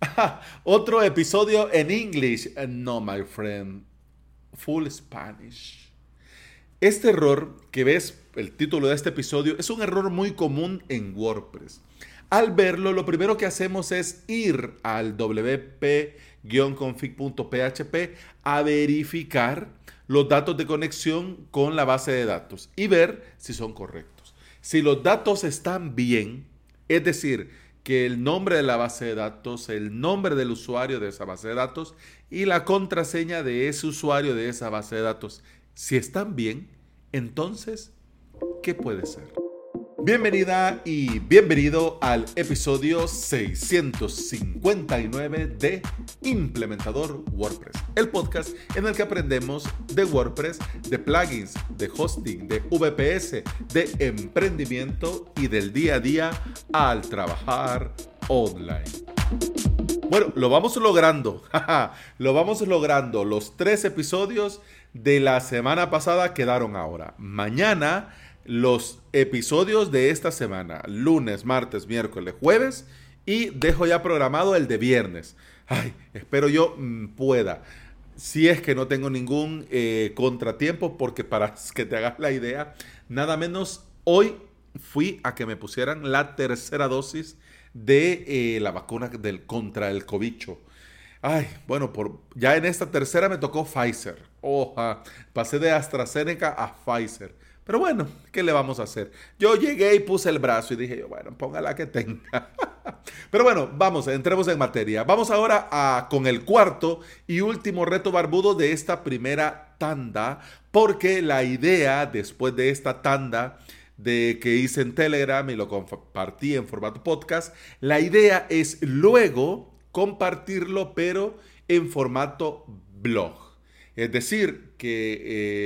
Otro episodio en English. No, my friend. Full Spanish. Este error que ves, el título de este episodio, es un error muy común en WordPress. Al verlo, lo primero que hacemos es ir al wp-config.php a verificar los datos de conexión con la base de datos y ver si son correctos. Si los datos están bien, es decir, que el nombre de la base de datos, el nombre del usuario de esa base de datos y la contraseña de ese usuario de esa base de datos, si están bien, entonces, ¿qué puede ser? Bienvenida y bienvenido al episodio 659 de Implementador WordPress, el podcast en el que aprendemos de WordPress, de plugins, de hosting, de VPS, de emprendimiento y del día a día al trabajar online. Bueno, lo vamos logrando, lo vamos logrando. Los tres episodios de la semana pasada quedaron ahora. Mañana los episodios de esta semana, lunes, martes, miércoles, jueves, y dejo ya programado el de viernes. Ay, espero yo mm, pueda. Si es que no tengo ningún eh, contratiempo, porque para que te hagas la idea, nada menos hoy fui a que me pusieran la tercera dosis de eh, la vacuna del, contra el cobicho. Ay, bueno, por, ya en esta tercera me tocó Pfizer. Oja, pasé de AstraZeneca a Pfizer. Pero bueno, ¿qué le vamos a hacer? Yo llegué y puse el brazo y dije, bueno, póngala que tenga. Pero bueno, vamos, entremos en materia. Vamos ahora con el cuarto y último reto barbudo de esta primera tanda, porque la idea después de esta tanda de que hice en Telegram y lo compartí en formato podcast, la idea es luego compartirlo, pero en formato blog. Es decir, que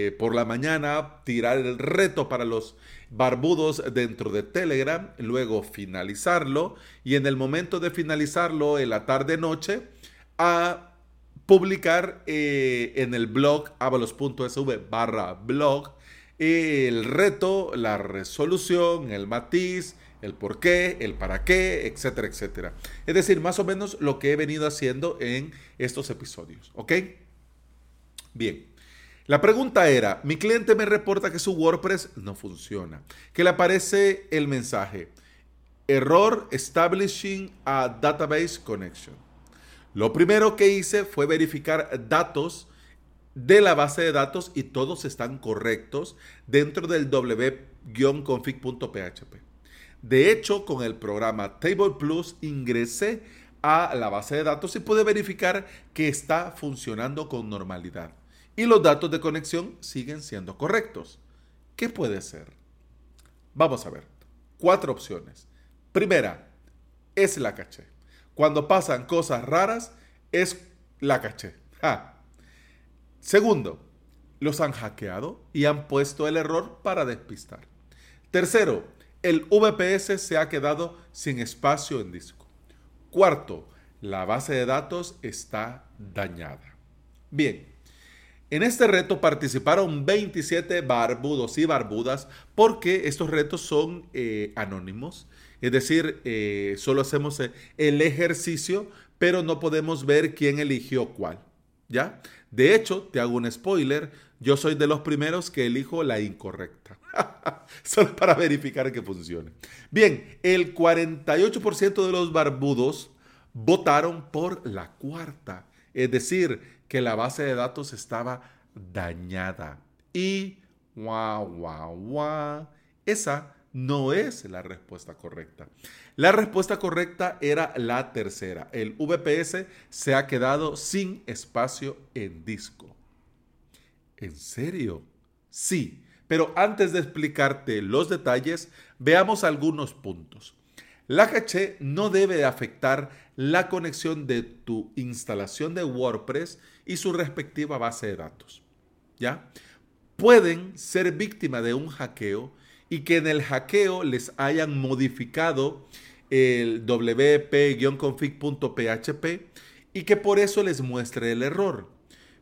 eh, por la mañana tirar el reto para los barbudos dentro de Telegram, luego finalizarlo y en el momento de finalizarlo en la tarde-noche a publicar eh, en el blog avalos.sv barra blog el reto, la resolución, el matiz, el por qué, el para qué, etcétera, etcétera. Es decir, más o menos lo que he venido haciendo en estos episodios, ¿ok? Bien. La pregunta era, mi cliente me reporta que su WordPress no funciona, que le aparece el mensaje, error establishing a database connection. Lo primero que hice fue verificar datos de la base de datos y todos están correctos dentro del w-config.php. De hecho, con el programa Table Plus ingresé a la base de datos y pude verificar que está funcionando con normalidad y los datos de conexión siguen siendo correctos. ¿Qué puede ser? Vamos a ver. Cuatro opciones. Primera, es la caché. Cuando pasan cosas raras, es la caché. Segundo, los han hackeado y han puesto el error para despistar. Tercero, el VPS se ha quedado sin espacio en disco. Cuarto, la base de datos está dañada. Bien, en este reto participaron 27 barbudos y barbudas porque estos retos son eh, anónimos. Es decir, eh, solo hacemos el ejercicio, pero no podemos ver quién eligió cuál. ¿Ya? De hecho, te hago un spoiler, yo soy de los primeros que elijo la incorrecta. solo para verificar que funcione. Bien, el 48% de los barbudos votaron por la cuarta. Es decir, que la base de datos estaba dañada. Y, guau, guau, guau, esa no es la respuesta correcta. La respuesta correcta era la tercera. El VPS se ha quedado sin espacio en disco. ¿En serio? Sí, pero antes de explicarte los detalles, veamos algunos puntos. La caché no debe afectar la conexión de tu instalación de WordPress y su respectiva base de datos. ¿Ya? Pueden ser víctima de un hackeo y que en el hackeo les hayan modificado el wp-config.php y que por eso les muestre el error.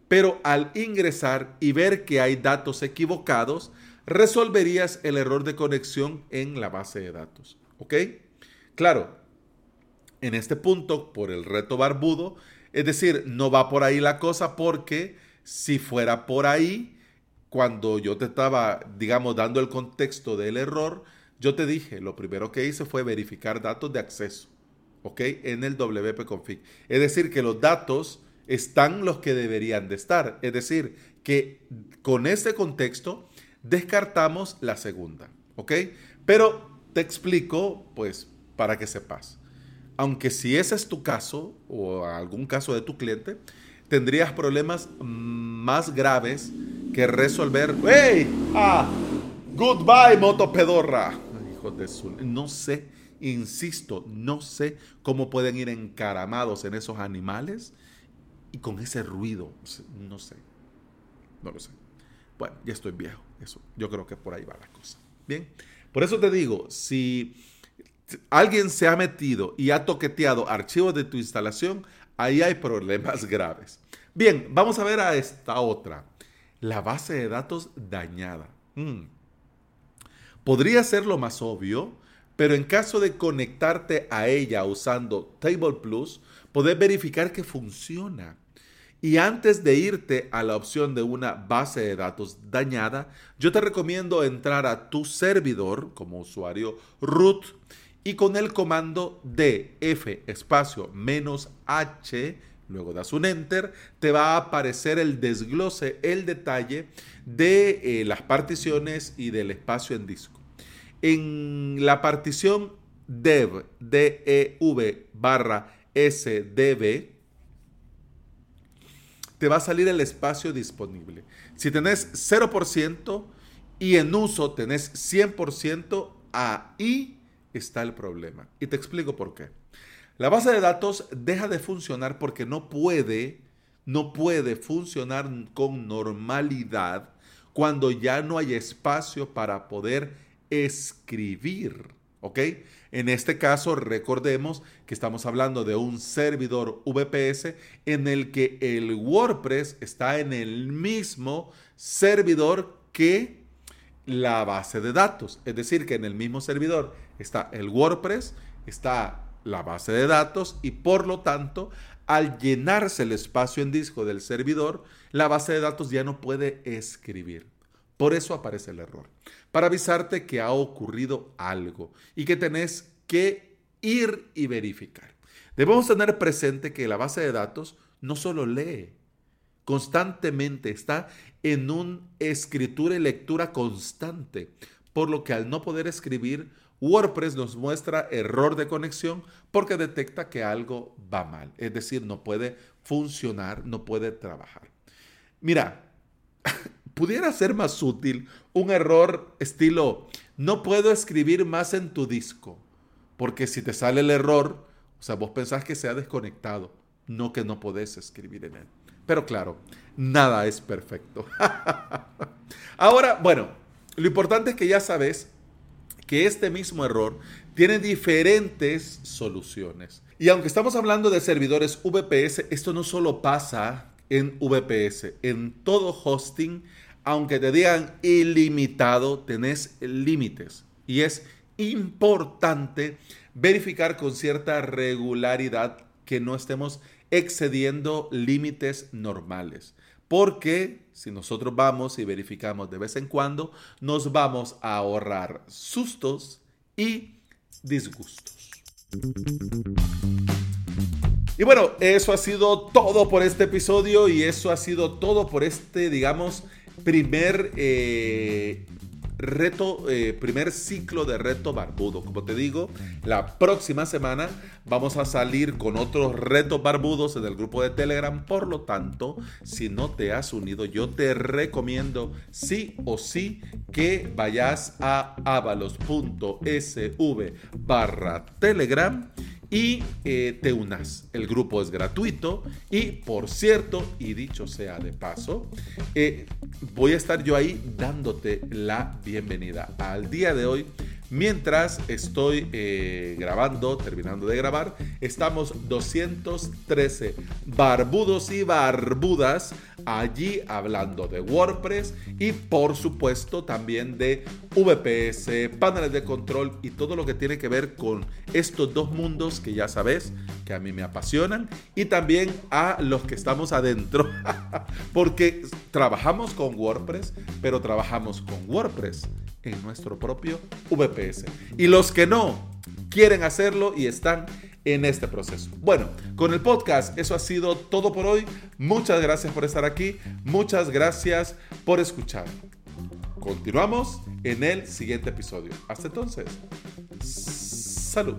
Pero al ingresar y ver que hay datos equivocados, resolverías el error de conexión en la base de datos. ¿Ok? Claro, en este punto por el reto barbudo. Es decir, no va por ahí la cosa porque si fuera por ahí, cuando yo te estaba, digamos, dando el contexto del error, yo te dije, lo primero que hice fue verificar datos de acceso, ¿ok? En el WP config. Es decir, que los datos están los que deberían de estar. Es decir, que con este contexto descartamos la segunda, ¿ok? Pero te explico, pues, para que sepas. Aunque si ese es tu caso o algún caso de tu cliente, tendrías problemas más graves que resolver. ¡Hey! ¡Ah! ¡Goodbye, moto pedorra! Hijo de su. No sé, insisto, no sé cómo pueden ir encaramados en esos animales y con ese ruido. No sé. No lo sé. Bueno, ya estoy viejo. Eso, yo creo que por ahí va la cosa. Bien. Por eso te digo, si alguien se ha metido y ha toqueteado archivos de tu instalación, ahí hay problemas graves. Bien, vamos a ver a esta otra. La base de datos dañada. Mm. Podría ser lo más obvio, pero en caso de conectarte a ella usando Table Plus, podés verificar que funciona. Y antes de irte a la opción de una base de datos dañada, yo te recomiendo entrar a tu servidor como usuario root y con el comando df espacio menos h, luego das un enter, te va a aparecer el desglose, el detalle de eh, las particiones y del espacio en disco. En la partición dev, dev barra sdb, te va a salir el espacio disponible. Si tenés 0% y en uso tenés 100%, ahí está el problema. Y te explico por qué. La base de datos deja de funcionar porque no puede, no puede funcionar con normalidad cuando ya no hay espacio para poder escribir. ¿Ok? En este caso, recordemos que estamos hablando de un servidor VPS en el que el WordPress está en el mismo servidor que la base de datos. Es decir, que en el mismo servidor está el WordPress, está la base de datos y por lo tanto, al llenarse el espacio en disco del servidor, la base de datos ya no puede escribir. Por eso aparece el error. Para avisarte que ha ocurrido algo y que tenés que ir y verificar. Debemos tener presente que la base de datos no solo lee, constantemente está en una escritura y lectura constante, por lo que al no poder escribir, WordPress nos muestra error de conexión porque detecta que algo va mal, es decir, no puede funcionar, no puede trabajar. Mira, pudiera ser más útil un error estilo, no puedo escribir más en tu disco, porque si te sale el error, o sea, vos pensás que se ha desconectado, no que no podés escribir en él. Pero claro, nada es perfecto. Ahora, bueno, lo importante es que ya sabes que este mismo error tiene diferentes soluciones. Y aunque estamos hablando de servidores VPS, esto no solo pasa en VPS, en todo hosting aunque te digan ilimitado, tenés límites. Y es importante verificar con cierta regularidad que no estemos excediendo límites normales. Porque si nosotros vamos y verificamos de vez en cuando, nos vamos a ahorrar sustos y disgustos. Y bueno, eso ha sido todo por este episodio y eso ha sido todo por este, digamos, primer eh, reto, eh, primer ciclo de reto barbudo. Como te digo, la próxima semana vamos a salir con otros retos barbudos en el grupo de Telegram. Por lo tanto, si no te has unido, yo te recomiendo sí o sí que vayas a avalos.sv barra Telegram y eh, te unas. El grupo es gratuito y por cierto, y dicho sea de paso, eh, voy a estar yo ahí dándote la bienvenida al día de hoy. Mientras estoy eh, grabando, terminando de grabar, estamos 213 barbudos y barbudas allí hablando de WordPress y por supuesto también de VPS, paneles de control y todo lo que tiene que ver con estos dos mundos que ya sabes que a mí me apasionan y también a los que estamos adentro. Porque trabajamos con WordPress pero trabajamos con WordPress en nuestro propio VPS y los que no quieren hacerlo y están en este proceso. Bueno, con el podcast eso ha sido todo por hoy. Muchas gracias por estar aquí. Muchas gracias por escuchar. Continuamos en el siguiente episodio. Hasta entonces. Salud.